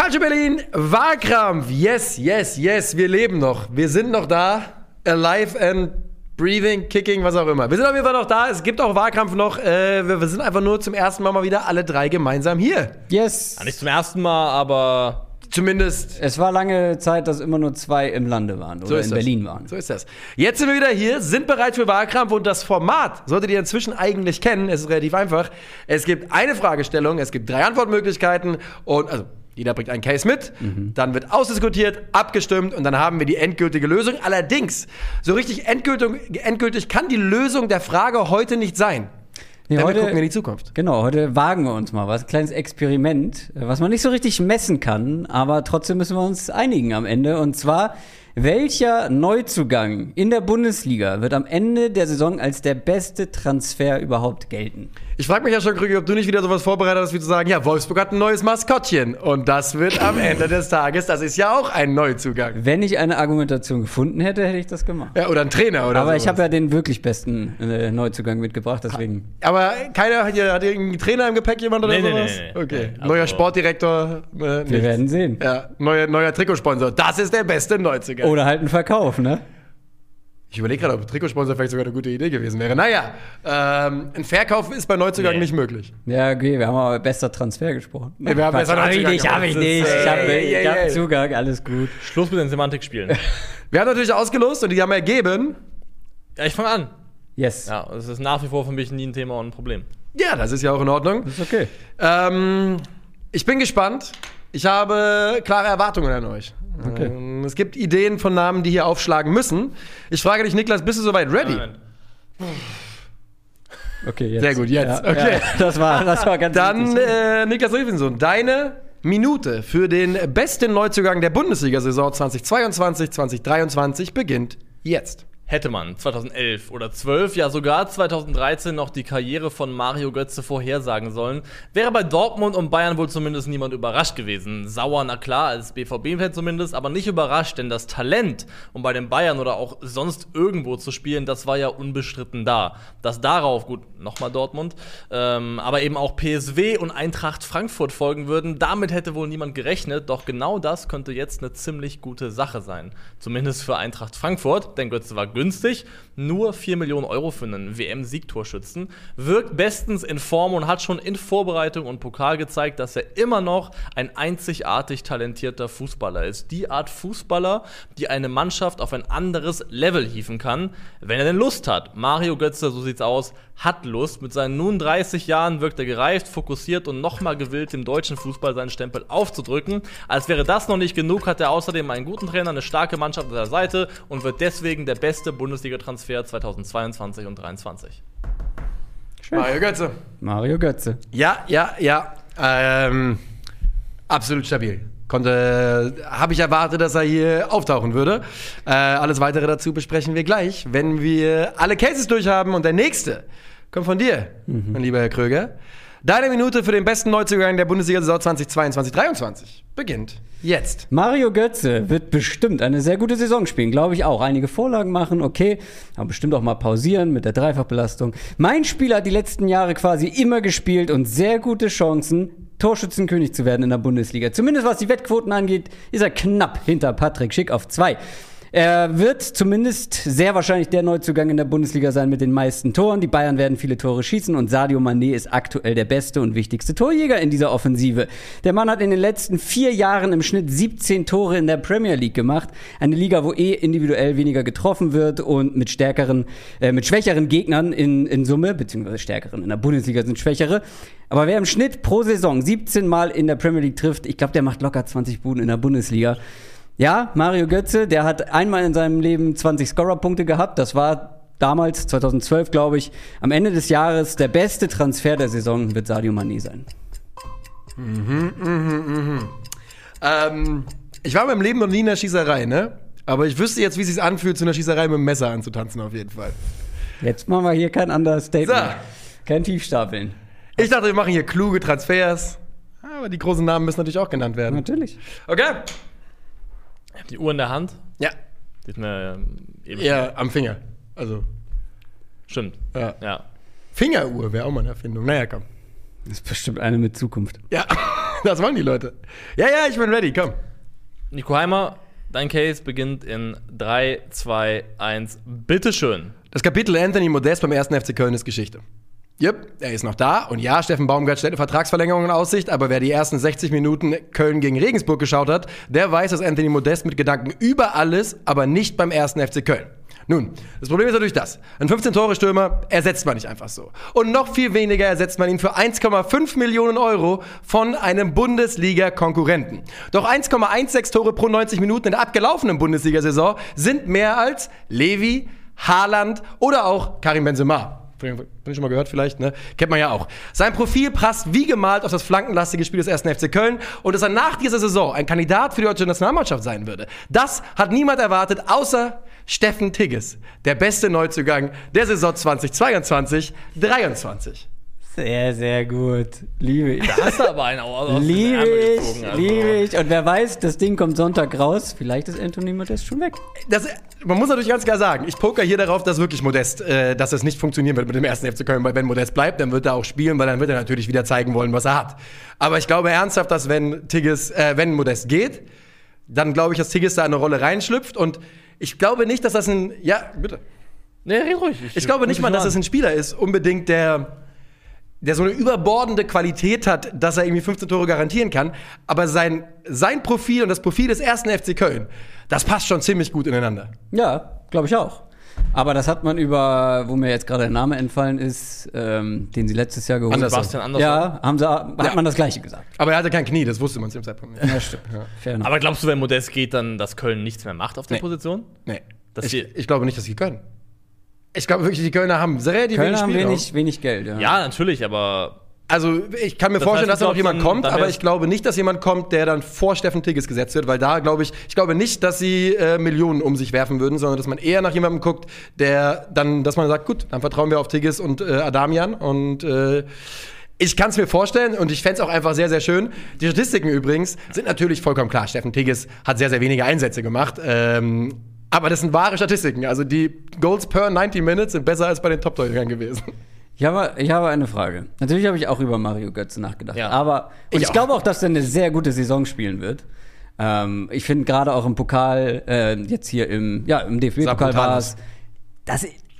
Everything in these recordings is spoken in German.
Culture Berlin, Wahlkrampf. Yes, yes, yes, wir leben noch. Wir sind noch da. Alive and breathing, kicking, was auch immer. Wir sind auf jeden Fall noch da. Es gibt auch Wahlkampf noch. Äh, wir, wir sind einfach nur zum ersten Mal mal wieder alle drei gemeinsam hier. Yes. Ja, nicht zum ersten Mal, aber Zumindest Es war lange Zeit, dass immer nur zwei im Lande waren oder ist in das. Berlin waren. So ist das. Jetzt sind wir wieder hier, sind bereit für Wahlkampf und das Format solltet ihr inzwischen eigentlich kennen. Es ist relativ einfach. Es gibt eine Fragestellung, es gibt drei Antwortmöglichkeiten und also jeder bringt einen Case mit, dann wird ausdiskutiert, abgestimmt und dann haben wir die endgültige Lösung. Allerdings, so richtig endgültig, endgültig kann die Lösung der Frage heute nicht sein. Nee, Denn wir heute- gucken in die Zukunft. Genau, heute wagen wir uns mal was. Ein kleines Experiment, was man nicht so richtig messen kann, aber trotzdem müssen wir uns einigen am Ende. Und zwar, welcher Neuzugang in der Bundesliga wird am Ende der Saison als der beste Transfer überhaupt gelten? Ich frage mich ja schon, Krüger, ob du nicht wieder sowas vorbereitet hast, wie zu sagen, ja, Wolfsburg hat ein neues Maskottchen. Und das wird am Ende des Tages, das ist ja auch ein Neuzugang. Wenn ich eine Argumentation gefunden hätte, hätte ich das gemacht. Ja, oder ein Trainer oder aber ich sowas. habe ja den wirklich besten äh, Neuzugang mitgebracht, deswegen. Aber keiner hat hier hat irgendeinen Trainer im Gepäck, jemand oder Nee, sowas? nee, nee. Okay. Nee, also- neuer Sportdirektor. Äh, Wir nichts. werden sehen. Ja, neuer, neuer Trikotsponsor. Das ist der beste Neuzugang. Oder halt ein Verkauf, ne? Ich überlege gerade, ob Trikotsponsor vielleicht sogar eine gute Idee gewesen wäre. Naja, ähm, ein Verkauf ist bei Neuzugang Nee. nicht möglich. Ja, okay, wir haben aber bester Transfer gesprochen. Nee, wir haben Quatsch, besser hab ich nicht, hab ich nicht. Das Ich habe ey, ey, hab ey. Zugang, alles gut. Schluss mit den Semantikspielen. Wir haben natürlich ausgelost und die haben ergeben. ja, ich fange an. Yes. Ja, es ist nach wie vor für mich nie ein Thema und ein Problem. Ja, das ist ja auch in Ordnung. Ist okay. Ähm, ich bin gespannt. Ich habe klare Erwartungen an euch. Okay. Ähm, es gibt Ideen von Namen, die hier aufschlagen müssen. Ich frage dich, Niklas, bist du soweit ready? Okay, jetzt. Sehr gut, jetzt. Ja, Okay. Ja, das, war, das war ganz Dann, äh, Niklas Riefinsohn, deine Minute für den besten Neuzugang der Bundesliga-Saison 2022-2023 beginnt jetzt. Hätte man 2011 oder 12, ja sogar 2013 noch die Karriere von Mario Götze vorhersagen sollen, wäre bei Dortmund und Bayern wohl zumindest niemand überrascht gewesen. Sauer, na klar, als BVB-Fan zumindest, aber nicht überrascht, denn das Talent, um bei den Bayern oder auch sonst irgendwo zu spielen, das war ja unbestritten da. Dass darauf, gut, nochmal Dortmund, ähm, aber eben auch PSW und Eintracht Frankfurt folgen würden, damit hätte wohl niemand gerechnet, doch genau das könnte jetzt eine ziemlich gute Sache sein. Zumindest für Eintracht Frankfurt, denn Götze war günstig, nur 4 Millionen Euro für einen WM-Siegtorschützen, wirkt bestens in Form und hat schon in Vorbereitung und Pokal gezeigt, dass er immer noch ein einzigartig talentierter Fußballer ist. Die Art Fußballer, die eine Mannschaft auf ein anderes Level hieven kann, wenn er denn Lust hat. Mario Götze, so sieht's aus, hat Lust. Mit seinen nun 30 Jahren wirkt er gereift, fokussiert und nochmal gewillt, dem deutschen Fußball seinen Stempel aufzudrücken. Als wäre das noch nicht genug, hat er außerdem einen guten Trainer, eine starke Mannschaft an der Seite und wird deswegen der beste Bundesliga-Transfer 2022 und 2023. Mario Götze. Mario Götze. Ja, ja, ja. Ähm, absolut stabil. Konnte, habe ich erwartet, dass er hier auftauchen würde. Äh, alles weitere dazu besprechen wir gleich, wenn wir alle Cases durchhaben. Und der nächste kommt von dir, mein lieber Herr Kröger. Deine Minute für den besten Neuzugang der Bundesliga-Saison 2022-23 beginnt jetzt. Mario Götze wird bestimmt eine sehr gute Saison spielen, glaube ich auch. Einige Vorlagen machen, okay, aber bestimmt auch mal pausieren mit der Dreifachbelastung. Mein Spieler hat die letzten Jahre quasi immer gespielt und sehr gute Chancen, Torschützenkönig zu werden in der Bundesliga. Zumindest was die Wettquoten angeht, ist er knapp hinter Patrick Schick auf zwei. Er wird zumindest sehr wahrscheinlich der Neuzugang in der Bundesliga sein mit den meisten Toren. Die Bayern werden viele Tore schießen und Sadio Mané ist aktuell der beste und wichtigste Torjäger in dieser Offensive. Der Mann hat in den letzten vier Jahren im Schnitt 17 Tore in der Premier League gemacht. Eine Liga, wo eh individuell weniger getroffen wird und mit stärkeren, äh, mit schwächeren Gegnern in, in Summe, beziehungsweise stärkeren. In der Bundesliga sind schwächere. Aber wer im Schnitt pro Saison 17 Mal in der Premier League trifft, ich glaube, der macht locker 20 Buden in der Bundesliga. Ja, Mario Götze, der hat einmal in seinem Leben 20 Scorer-Punkte gehabt. Das war damals, 2012, glaube ich, am Ende des Jahres der beste Transfer der Saison wird Sadio Mané sein. Ähm, ich war in meinem Leben noch nie in der Schießerei, ne? Aber ich wüsste jetzt, wie es sich anfühlt, zu einer Schießerei mit dem Messer anzutanzen, auf jeden Fall. Jetzt machen wir hier kein Understatement. So. Kein Tiefstapeln. Ich dachte, wir machen hier kluge Transfers. Aber die großen Namen müssen natürlich auch genannt werden. Natürlich. Okay? Ich hab die Uhr in der Hand. Ja. Die ist mir ähm, eben Ja, am Finger. Also, Stimmt. ja. Ja. Fingeruhr wäre auch mal eine Erfindung. Naja, komm. Das ist bestimmt eine mit Zukunft. Ja. Das wollen die Leute. Ja, ja, ich bin ready, komm. Nico Heimer, dein Case beginnt in 3, 2, 1. Bitteschön. Das Kapitel Anthony Modest beim ersten FC Köln ist Geschichte. Yep, er ist noch da. Und ja, Steffen Baumgart stellt eine Vertragsverlängerung in Aussicht, aber wer die ersten 60 Minuten Köln gegen Regensburg geschaut hat, der weiß, dass Anthony Modest mit Gedanken über alles, aber nicht beim ersten FC Köln. Nun, das Problem ist natürlich das. Ein 15-Tore-Stürmer ersetzt man nicht einfach so. Und noch viel weniger ersetzt man ihn für 1,5 Millionen Euro von einem Bundesliga-Konkurrenten. Doch 1,16 Tore pro 90 Minuten in der abgelaufenen Bundesliga-Saison sind mehr als Levi, Haaland oder auch Karim Benzema. Bin ich schon mal gehört vielleicht, ne? Kennt man ja auch. Sein Profil passt wie gemalt auf das flankenlastige Spiel des ersten FC Köln und dass er nach dieser Saison ein Kandidat für die deutsche Nationalmannschaft sein würde. Das hat niemand erwartet, außer Steffen Tigges, der beste Neuzugang der Saison 2022, 23. Sehr, sehr gut. Liebe ich. Da hast du aber einen aus Liebe ich, gezogen, also. liebe ich. Und wer weiß, das Ding kommt Sonntag raus. Vielleicht ist Anthony Modest schon weg. Das, man muss natürlich ganz klar sagen, ich poker hier darauf, dass wirklich Modest, äh, dass es nicht funktionieren wird mit dem ersten FC Köln, weil wenn Modest bleibt, dann wird er auch spielen, weil dann wird er natürlich wieder zeigen wollen, was er hat. Aber ich glaube ernsthaft, dass wenn Tigges, äh, wenn Modest geht, dann glaube ich, dass Tigges da eine Rolle reinschlüpft und ich glaube nicht, dass das ein, ja, bitte. Nee, red ruhig. Ich glaube nicht mal, dass es ein Spieler ist, unbedingt, der, der so eine überbordende Qualität hat, dass er irgendwie 15 Tore garantieren kann. Aber sein, sein Profil und das Profil des ersten FC Köln, das passt schon ziemlich gut ineinander. Ja, glaube ich auch. Aber das hat man über, wo mir jetzt gerade der Name entfallen ist, ähm, den sie letztes Jahr geholt Andersson. Sebastian Andersson. Ja, haben sie, hat Ja. man das Gleiche gesagt. Aber er hatte kein Knie, das wusste man zu dem Zeitpunkt nicht. Ja, stimmt. Fair enough. Aber glaubst du, wenn Modest geht, dann, dass Köln nichts mehr macht auf der Nee. Position? Nee. Das Ich, hier- ich glaube nicht, dass sie können. Ich glaube wirklich, die Kölner haben relativ Köln wenig haben Spielraum. wenig, wenig Geld. Ja. Ja, natürlich, aber Also ich kann mir Das vorstellen, heißt, dass da noch jemand kommt, aber ich glaube nicht, dass jemand kommt, der dann vor Steffen Tigges gesetzt wird, weil da glaube ich, ich glaube nicht, dass sie äh, Millionen um sich werfen würden, sondern dass man eher nach jemandem guckt, der dann, dass man sagt, gut, dann vertrauen wir auf Tigges und äh, Adamian und äh, ich kann es mir vorstellen und ich fände es auch einfach sehr, sehr schön. Die Statistiken übrigens sind natürlich vollkommen klar. Steffen Tigges hat sehr, sehr wenige Einsätze gemacht. Ähm, aber das sind wahre Statistiken. Also die Goals per 90 Minutes sind besser als bei den Top-Torhütern gewesen. Ich habe, ich habe eine Frage. Natürlich habe ich auch über Mario Götze nachgedacht. Ja. Aber und Ich ich, glaube auch, dass er eine sehr gute Saison spielen wird. Ähm, ich finde gerade auch im Pokal, äh, jetzt hier im, ja, im DFB-Pokal war es,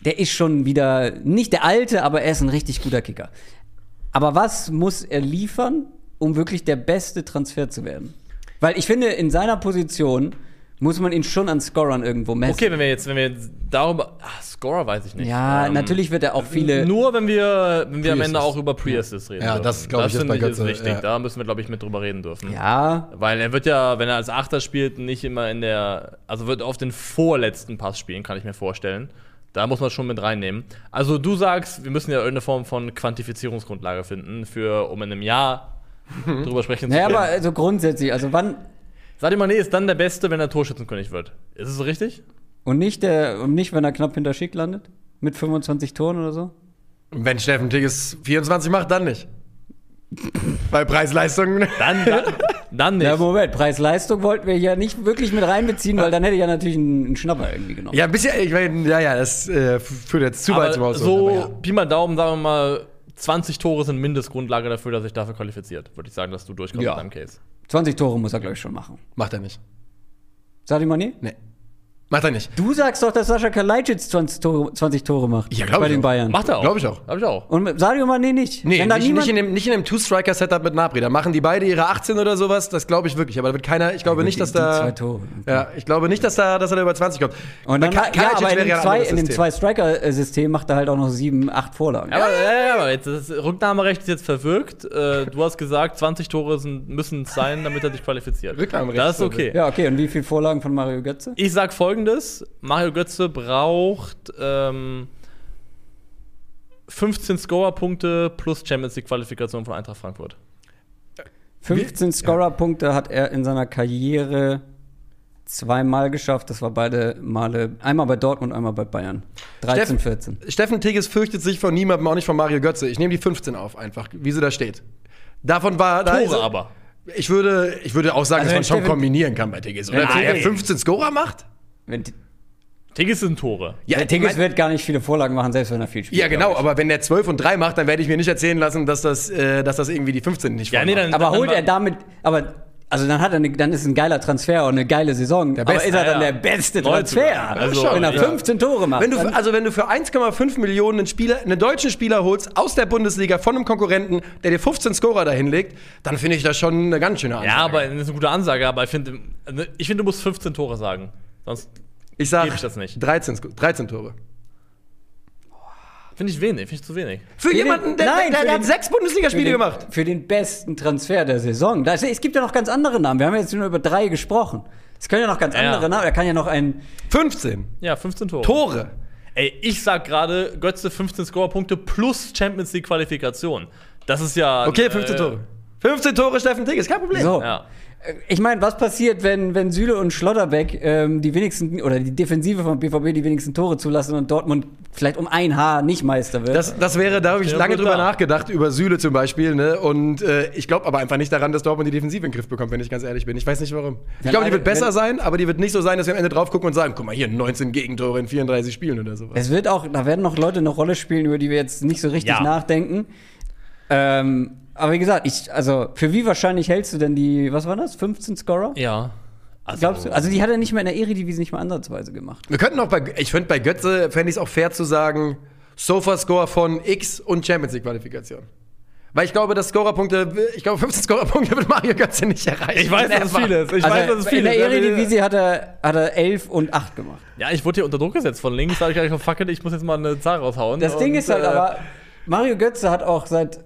der ist schon wieder nicht der alte, aber er ist ein richtig guter Kicker. Aber was muss er liefern, um wirklich der beste Transfer zu werden? Weil ich finde, in seiner Position muss man ihn schon an Scorern irgendwo messen. okay, wenn wir jetzt, wenn wir jetzt darüber. Ach, Scorer weiß ich nicht. Ja, Ähm, natürlich wird er auch viele. Nur wenn wir, wenn wir am Ende auch über Pre-Assist reden. Ja, dürfen. das, glaub ich, ist finde bei ich ist wichtig. ja. Da müssen wir, glaube ich, mit drüber reden dürfen. ja, Weil er wird ja, wenn er als Achter spielt, nicht immer in der, also wird auf den vorletzten Pass spielen, kann ich mir vorstellen. Da muss man schon mit reinnehmen. Also du sagst, wir müssen ja irgendeine Form von Quantifizierungsgrundlage finden, für, um in einem Jahr drüber sprechen zu naja, können. aber also grundsätzlich, also wann, Sadio Mané ist dann der Beste, wenn er Torschützenkönig wird. Ist es so richtig? Und nicht, der, und nicht, wenn er knapp hinter Schick landet? Mit 25 Toren oder so? Wenn Steffen Tigges 24 macht, dann nicht. Bei Preis-Leistung. Dann, dann, dann nicht. Ja, Moment, Preis-Leistung wollten wir ja nicht wirklich mit reinbeziehen, weil dann hätte ich ja natürlich einen, einen Schnapper irgendwie genommen. Ja, ein bisschen, ich meine, ja, ja, das äh, führt jetzt zu weit zum aber Ausholen. so aber ja. Pi mal Daumen, sagen wir mal, 20 Tore sind Mindestgrundlage dafür, dass sich dafür qualifiziert. Würde ich sagen, dass du durchkommst Ja. mit deinem Case. 20 Tore muss er, glaube ich, schon machen. Macht er nicht. Sadio Mané? Nee. Macht er nicht. Du sagst doch, dass Sascha Kalajdzic 20 Tore, 20 Tore macht. Ja, glaub Bei ich den auch. Bayern. Macht er auch. Glaub ich auch. Glaub ich auch. Und Sadio Mané nicht. Nee, nicht, niemand, nicht in dem, nicht in dem Two-Striker-Setup mit Napri. Da machen die beide ihre 18 oder sowas, das glaube ich wirklich. Aber da wird keiner, ich glaube nicht, dass die da. zwei Tore. Ja, ich glaube nicht, dass, da, dass er da über 20 kommt. Und dann, Ka- ja, aber in wäre dem, zwei, in dem System. Zwei-Striker-System macht er halt auch noch sieben, acht Vorlagen. Aber, ja, ja, aber jetzt, das Rücknahmerecht ist jetzt verwirkt. Äh, du hast gesagt, 20 Tore müssen es sein, damit er sich qualifiziert. Rücknahmerecht Das ist ist okay. Ja, okay. Und wie viele Vorlagen von Mario Götze? Ich sag folgendes: Mario Götze braucht ähm, 15 Scorer-Punkte plus Champions League-Qualifikation von Eintracht Frankfurt. 15 Scorer-Punkte hat er in seiner Karriere zweimal geschafft. Das war beide Male, einmal bei Dortmund, einmal bei Bayern. 13, Steffen- 14. Steffen Tigges fürchtet sich vor niemandem, auch nicht von Mario Götze. Ich nehme die 15 auf, einfach, wie sie da steht. Davon war. Da Tore aber. Ich würde, ich würde auch sagen, Also dass man schon kombinieren kann bei Tigges. Oder? Wenn er Tigges- 15 Scorer macht? Wenn, Tigges sind Tore. Ja, der Tigges mein- wird gar nicht viele Vorlagen machen, selbst wenn er viel spielt. ja genau, aber wenn der 12 und 3 macht, dann werde ich mir nicht erzählen lassen, dass das, äh, dass das irgendwie die 15 nicht Ja, nee, dann, Aber dann, holt er damit, aber also dann hat er eine, dann ist ein geiler Transfer und eine geile Saison. aber beste, ist er dann ja. der beste. Transfer? Also, wenn er ja. 15 Tore macht. Wenn du, also wenn du für 1,5 Millionen einen Spieler, einen deutschen Spieler holst aus der Bundesliga von einem Konkurrenten, der dir 15 Scorer dahin legt, dann finde ich das schon eine ganz schöne Ansage. Ja, aber das ist eine gute Ansage, aber ich finde, ich finde, du musst 15 Tore sagen. Sonst ich sag gebe ich das nicht. 13, Sco- 13 Tore. finde ich wenig, finde ich zu wenig. Für den- jemanden, der, nein, der, für der hat den- sechs Bundesligaspiele für den, gemacht. Für den besten Transfer der Saison. Da ist, es gibt ja noch ganz andere Namen. Wir haben jetzt nur über drei gesprochen. Es können ja noch ganz Ja. andere Namen. Da kann ja noch ein. 15 Ja, 15 Tore. Tore. Ey, ich sag gerade, Götze 15 Scorerpunkte plus Champions League Qualifikation. Das ist ja. Okay, 15 äh, Tore. 15 Tore, Steffen Tigges, kein Problem. So. Ja. Ich meine, was passiert, wenn, wenn Süle und Schlotterbeck ähm, die wenigsten oder die Defensive von BVB die wenigsten Tore zulassen und Dortmund vielleicht um ein Haar nicht Meister wird? Das, das wäre, da habe ich Ja, lange drüber nachgedacht, über Süle zum Beispiel. Ne? Und äh, ich glaube aber einfach nicht daran, dass Dortmund die Defensive in den Griff bekommt, wenn ich ganz ehrlich bin. Ich weiß nicht warum. Ich glaube, die wird besser sein, aber die wird nicht so sein, dass wir am Ende drauf gucken und sagen, guck mal hier, 19 Gegentore in 34 Spielen oder sowas. Es wird auch, da werden noch Leute eine Rolle spielen, über die wir jetzt nicht so richtig Ja. nachdenken. Ähm, aber wie gesagt, ich, also für wie wahrscheinlich hältst du denn die, was war das, 15 Scorer? Ja. Also, Glaubst du? Also die hat er nicht mehr in der Eredivisie nicht mal ansatzweise gemacht. Wir könnten auch bei, ich finde bei Götze, fände ich es auch fair zu sagen, Sofa-Score von X und Champions League-Qualifikation. Weil ich glaube, dass Scorerpunkte, ich glaube, 15 Scorerpunkte wird Mario Götze nicht erreichen. Ich weiß, dass es viel ist. Ich also weiß, dass es viel in der. Eredivisie hat er, hat er 11 und 8 gemacht. Ja, ich wurde hier unter Druck gesetzt von links. Da habe ich gleich fuck it, ich muss jetzt mal eine Zahl raushauen. Das Ding ist halt äh, aber, Mario Götze hat auch seit.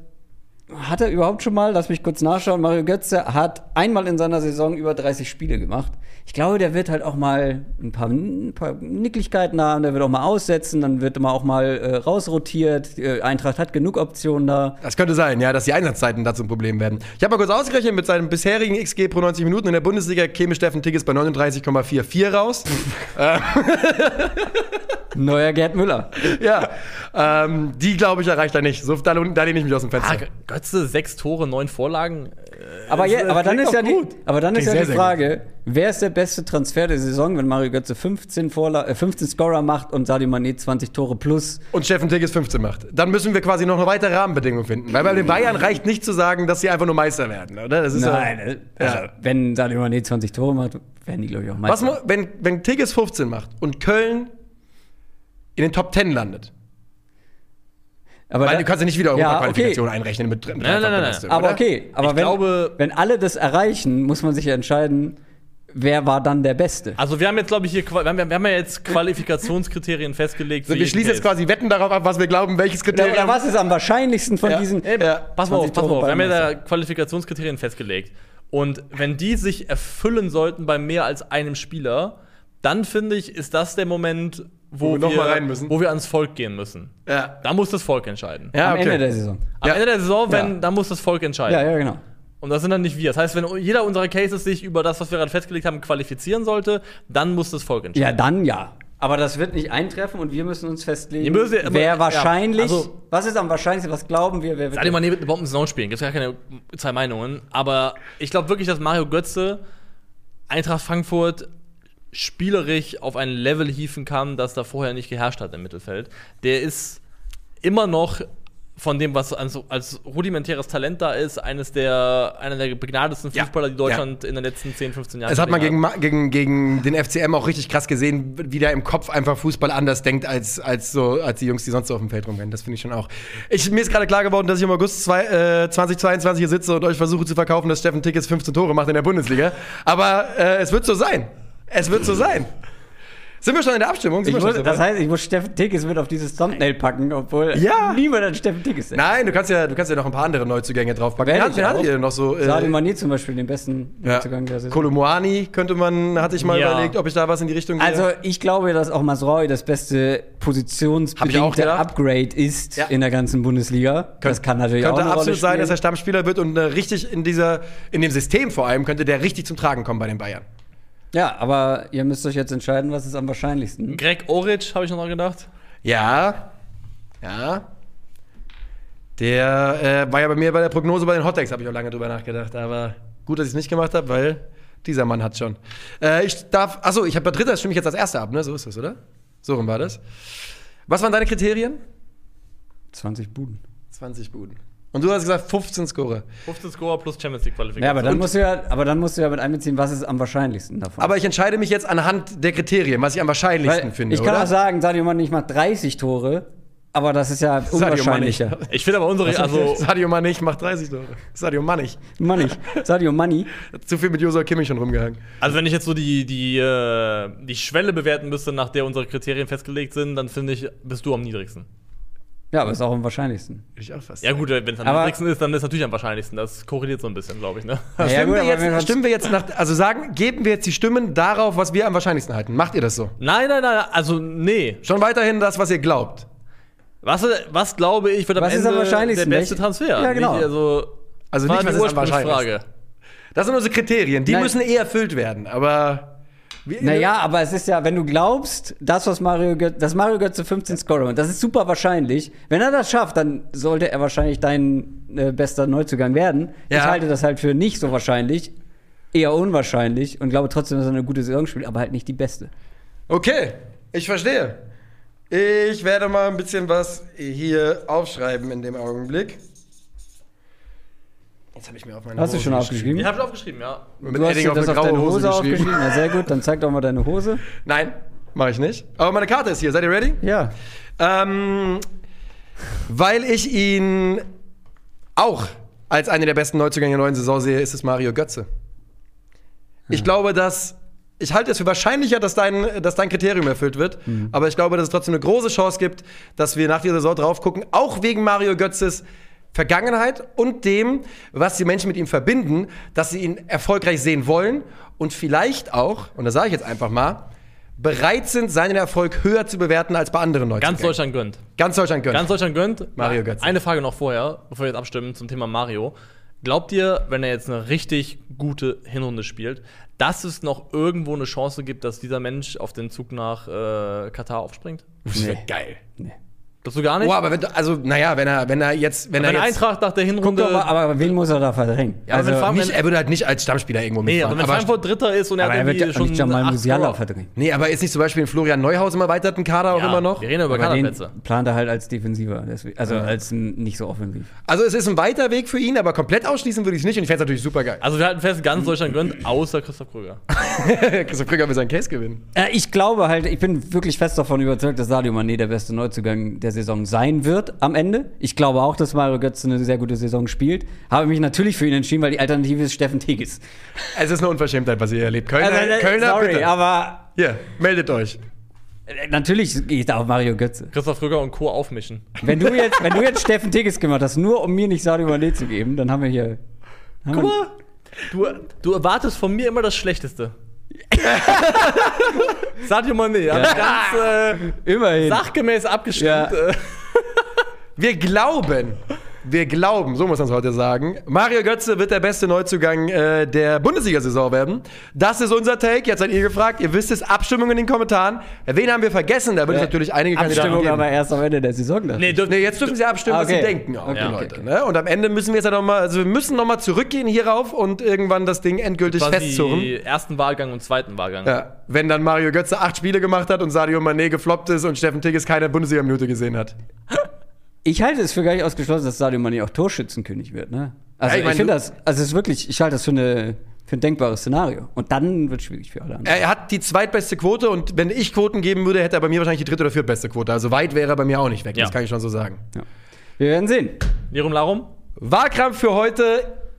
Hat er überhaupt schon mal, lass mich kurz nachschauen, Mario Götze hat einmal in seiner Saison über 30 Spiele gemacht. Ich glaube, der wird halt auch mal ein paar, ein paar Nicklichkeiten haben, der wird auch mal aussetzen, dann wird mal auch mal äh, rausrotiert. Die Eintracht hat genug Optionen da. Das könnte sein, ja, dass die Einsatzzeiten dazu ein Problem werden. Ich habe mal kurz ausgerechnet, mit seinem bisherigen XG pro 90 Minuten in der Bundesliga käme Steffen Tigges bei 39,44 raus. Neuer Gerd Müller. ja, ähm, die glaube ich erreicht er nicht. So, da, da lehne ich mich aus dem Ah, Fenster. Götze, sechs Tore, neun Vorlagen. Aber, je, äh, aber dann ist ja die, aber dann ist ja sehr, die sehr Frage, wer ist der beste Transfer der Saison, wenn Mario Götze 15, Vorla äh, 15 Scorer macht und Sadio Mané 20 Tore plus? Und Steffen Tigges 15 macht. Dann müssen wir quasi noch eine weitere Rahmenbedingung finden. Weil bei den Bayern reicht nicht zu sagen, dass sie einfach nur Meister werden, oder? Das ist Nein, ja, äh, also, Ja. wenn Sadio Mané 20 Tore macht, werden die, glaube ich, auch Was, Meister. mu- wenn, wenn Tigges 15 macht und Köln in den Top 10 landet, aber weil da- du kannst ja nicht wieder Ja, Europaqualifikation okay. einrechnen mit drin. Nein, nein, nein, nein. Aber okay, aber Ich wenn, glaube- wenn alle das erreichen, muss man sich ja entscheiden, wer war dann der Beste. Also wir haben jetzt, glaube ich, hier, wir haben, wir haben ja jetzt Qualifikationskriterien festgelegt. für Wir schließen jetzt quasi Wetten darauf ab, was wir glauben, welches Kriterium. oder was ist am wahrscheinlichsten von Ja. diesen? Ja. pass mal auf, 20 pass mal auf. Wir haben ja da Qualifikationskriterien festgelegt. Und wenn die sich erfüllen sollten bei mehr als einem Spieler, dann finde ich, ist das der Moment, wo, Wo wir noch wir, mal rein müssen. wo wir ans Volk gehen müssen. Ja. Da muss das Volk entscheiden. Ja, am okay. Ende der Saison. Am Ja. Ende der Saison, wenn, Ja. da muss das Volk entscheiden. Ja, ja, genau. Und das sind dann nicht wir. Das heißt, wenn jeder unserer Cases sich über das, was wir gerade festgelegt haben, qualifizieren sollte, dann muss das Volk entscheiden. Ja, dann ja. Aber das wird nicht eintreffen und wir müssen uns festlegen, müsst ja- aber- wer ja, wahrscheinlich, also- was ist am wahrscheinlichsten, was glauben wir, wer wird Sadio Mané wird eine Bomben-Saison spielen. Gibt es gar keine zwei Meinungen. Aber ich glaube wirklich, dass Mario Götze Eintracht Frankfurt spielerisch auf ein Level hieven kann, das da vorher nicht geherrscht hat im Mittelfeld. Der ist immer noch von dem, was als, als rudimentäres Talent da ist, eines der, einer der begnadetsten Ja, Fußballer, die Deutschland in den letzten 10, 15 Jahren Das hat man gegen, gegen, gegen den FCM auch richtig krass gesehen, wie der im Kopf einfach Fußball anders denkt als, als, so, als die Jungs, die sonst so auf dem Feld rumrennen. Das finde ich schon auch. Ich, mir ist gerade klar geworden, dass ich im August zwei, äh, 2022 hier sitze und euch versuche zu verkaufen, dass Steffen Tickets 15 Tore macht in der Bundesliga. Aber äh, es wird so sein. Es wird so sein. Sind wir schon in der Abstimmung? Sind Ich wir muss, das heißt, ich muss Steffen Tickes mit auf dieses Thumbnail packen, obwohl Ja. niemand an Steffen Tickes denkt. Nein, du kannst, ja, du kannst ja noch ein paar andere Neuzugänge draufpacken. Wen hattet auch. ihr denn noch so? äh, Sadio Mané zum Beispiel den besten ja. Neuzugang der Saison. Kolomoani könnte man, hatte ich mal Ja. überlegt, ob ich da was in die Richtung gehe. Also ich glaube, dass auch Masraoui das beste auch positionsbedingte. Upgrade ist Ja. in der ganzen Bundesliga. das kann natürlich auch könnte eine Rolle absolut sein, dass er Stammspieler wird und äh, richtig in dieser, in dem System vor allem, könnte der richtig zum Tragen kommen bei den Bayern. Ja, aber ihr müsst euch jetzt entscheiden, was ist am wahrscheinlichsten. Greg Oric, habe ich noch gedacht. Ja, ja. Der äh, war ja bei mir bei der Prognose bei den Hottex, habe ich auch lange drüber nachgedacht. Aber gut, dass ich es nicht gemacht habe, weil Dieser Mann hat schon. Äh, ich darf, achso, ich habe bei Dritter, stimme ich jetzt als Erster ab, ne? So ist das, oder? So rum war das. Was waren deine Kriterien? 20 Buden. 20 Buden. Und du hast gesagt 15 Scorer. 15 Scorer plus Champions League Qualifikation. Ja, aber dann, Und- musst du ja, aber dann musst du ja mit einbeziehen, was ist am wahrscheinlichsten davon. Aber ich entscheide mich jetzt anhand der Kriterien, was ich am wahrscheinlichsten Weil finde. ich kann oder? auch sagen, Sadio Mane, ich mache 30 Tore, aber das ist ja unwahrscheinlicher. ich finde aber unsere, also Sadio Mane ich macht 30 Tore. Sadio Mane Money. Sadio Money. Zu viel mit Josua Kimmich schon rumgehangen. Also wenn ich jetzt so die, die, äh, die Schwelle bewerten müsste, nach der unsere Kriterien festgelegt sind, dann finde ich, bist du am niedrigsten. Ja, aber ist auch am wahrscheinlichsten. Ich auch fast Ja gut, wenn es am niedrigsten ist, dann ist es natürlich am wahrscheinlichsten. Das korreliert so ein bisschen, glaube ich. Ne? Ja, stimmen, gut, wir jetzt, stimmen wir jetzt nach, also sagen, geben wir jetzt die Stimmen darauf, was wir am wahrscheinlichsten halten? Macht ihr das so? Nein, nein, nein, also nee. Schon weiterhin das, was ihr glaubt. Was, was glaube ich, wird am Was ist Ende am wahrscheinlichsten? der beste Transfer? Ja, genau. Nicht, also, Also nicht, was ist am Ursprungsfrage. Das sind unsere Kriterien. Die Nein. müssen eh erfüllt werden. Aber. Wie, Naja, aber es ist ja, wenn du glaubst, das, was Mario Götze, dass Mario Götze 15 Scorer macht, das ist super wahrscheinlich. Wenn er das schafft, dann sollte er wahrscheinlich dein äh, bester Neuzugang werden. Ich Ja. halte das halt für nicht so wahrscheinlich, eher unwahrscheinlich und glaube trotzdem, dass er eine gute Saison spielt, aber halt nicht die beste. Okay, ich verstehe. Ich werde mal ein bisschen was hier aufschreiben in dem Augenblick. Jetzt habe ich mir auf meine Hast du Hose schon geschrieben. aufgeschrieben? Ich habe schon aufgeschrieben, ja. Mit du hast Edding dir auf das auf deine Hose, Hose geschrieben. aufgeschrieben. Na sehr gut, dann zeig doch mal deine Hose. Nein, mache ich nicht. Aber meine Karte ist hier. Seid ihr ready? Ja. Ähm, weil ich ihn auch als einen der besten Neuzugänge der neuen Saison sehe, ist es Mario Götze. Ich glaube, dass. Ich halte es für wahrscheinlicher, dass dein, dass dein Kriterium erfüllt wird. Aber ich glaube, dass es trotzdem eine große Chance gibt, dass wir nach dieser Saison drauf gucken, auch wegen Mario Götzes Vergangenheit und dem, was die Menschen mit ihm verbinden, dass sie ihn erfolgreich sehen wollen und vielleicht auch, und das sage ich jetzt einfach mal, bereit sind, seinen Erfolg höher zu bewerten als bei anderen Neuzugängen. Ganz Deutschland gönnt. Ganz Deutschland gönnt. Ganz Deutschland gönnt. Mario Götze. Eine Frage noch vorher, bevor wir jetzt abstimmen zum Thema Mario. Glaubt ihr, wenn er jetzt eine richtig gute Hinrunde spielt, dass es noch irgendwo eine Chance gibt, dass dieser Mensch auf den Zug nach äh, Katar aufspringt? Das wär Nee. geil. Nee. Glaubst du gar nicht? Oh, aber wenn, du- also, naja, wenn er, wenn er jetzt, wenn, wenn er jetzt, Eintracht nach der Guck Hinrunde. doch mal, aber wen muss er da verdrängen? Ja, aber wenn Frank- nicht, er würde halt nicht als Stammspieler irgendwo nee, aber mitfahren. wenn Frankfurt Dritter ist und er aber hat er wird ja schon nicht Jamal Musiala verdrängen. nee, aber ist nicht zum Beispiel in Florian Neuhaus im erweiterten Kader auch Ja, immer noch? Wir reden über Aber den Kaderplätze. plant er halt als Defensiver, deswegen, also als nicht so offensiv. Also es ist ein weiter Weg für ihn, aber komplett ausschließen würde ich es nicht und ich fände es natürlich super geil. Also wir halten fest, ganz Deutschland gönnt, außer Christoph Krüger. Christoph Krüger will seinen Case gewinnen. Äh, ich glaube halt, ich bin wirklich fest davon überzeugt, dass Sadio Mané der beste Neuzugang der Saison sein wird am Ende. Ich glaube auch, dass Mario Götze eine sehr gute Saison spielt. Habe mich natürlich für ihn entschieden, weil die Alternative ist Steffen Tigges. Es ist eine Unverschämtheit, was ihr hier erlebt. Kölner, Also, äh, Kölner sorry, bitte. aber Hier, meldet euch. äh, natürlich gehe ich da auf Mario Götze. Christoph Krüger und Co. aufmischen. Wenn du jetzt, wenn du jetzt Steffen Tigges gemacht hast, nur um mir nicht Sadio Mané zu geben, dann haben wir hier. Haben Guck mal, du, du erwartest von mir immer das Schlechteste. Sadio Mané, ja. ganz äh, immerhin. sachgemäß abgestimmt. Ja. Wir glauben, wir glauben, so muss man es heute sagen, Mario Götze wird der beste Neuzugang äh, der Bundesliga-Saison werden. Das ist unser Take. Jetzt seid ihr gefragt. Ihr wisst es. Abstimmung in den Kommentaren. Wen haben wir vergessen? Da wird es natürlich einige Kandidaten Abstimmung geben. aber erst am Ende der Saison. dann. nee, dürf, Nee, jetzt dürfen sie abstimmen, was Okay. sie denken, auch Okay, die Leute. okay. Ne? Und am Ende müssen wir jetzt ja noch mal, also wir müssen noch mal zurückgehen hierauf und irgendwann das Ding endgültig festzurren. ersten Wahlgang und zweiten Wahlgang. Ja, wenn dann Mario Götze acht Spiele gemacht hat und Sadio Mané gefloppt ist und Steffen Tigges keine Bundesliga-Minute gesehen hat. Ich halte es für gar nicht ausgeschlossen, dass Sadio Mané auch Torschützenkönig wird. Ne? Also Ja, ich ich, finde das, also es ist wirklich, ich halte das für, eine, für ein denkbares Szenario. Und dann wird es schwierig für alle anderen. Er hat die zweitbeste Quote und wenn ich Quoten geben würde, hätte er bei mir wahrscheinlich die dritte oder viertbeste Quote. Also weit wäre er bei mir auch nicht weg, Ja. das kann ich schon so sagen. Ja. Wir werden sehen. Lirum Larum? Wahlkampf für heute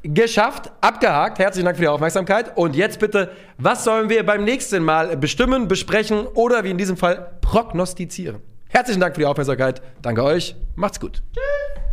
geschafft, abgehakt. Herzlichen Dank für die Aufmerksamkeit. Und jetzt bitte, was sollen wir beim nächsten Mal bestimmen, besprechen oder wie in diesem Fall prognostizieren? Herzlichen Dank für die Aufmerksamkeit. Danke euch. Macht's gut. Tschüss.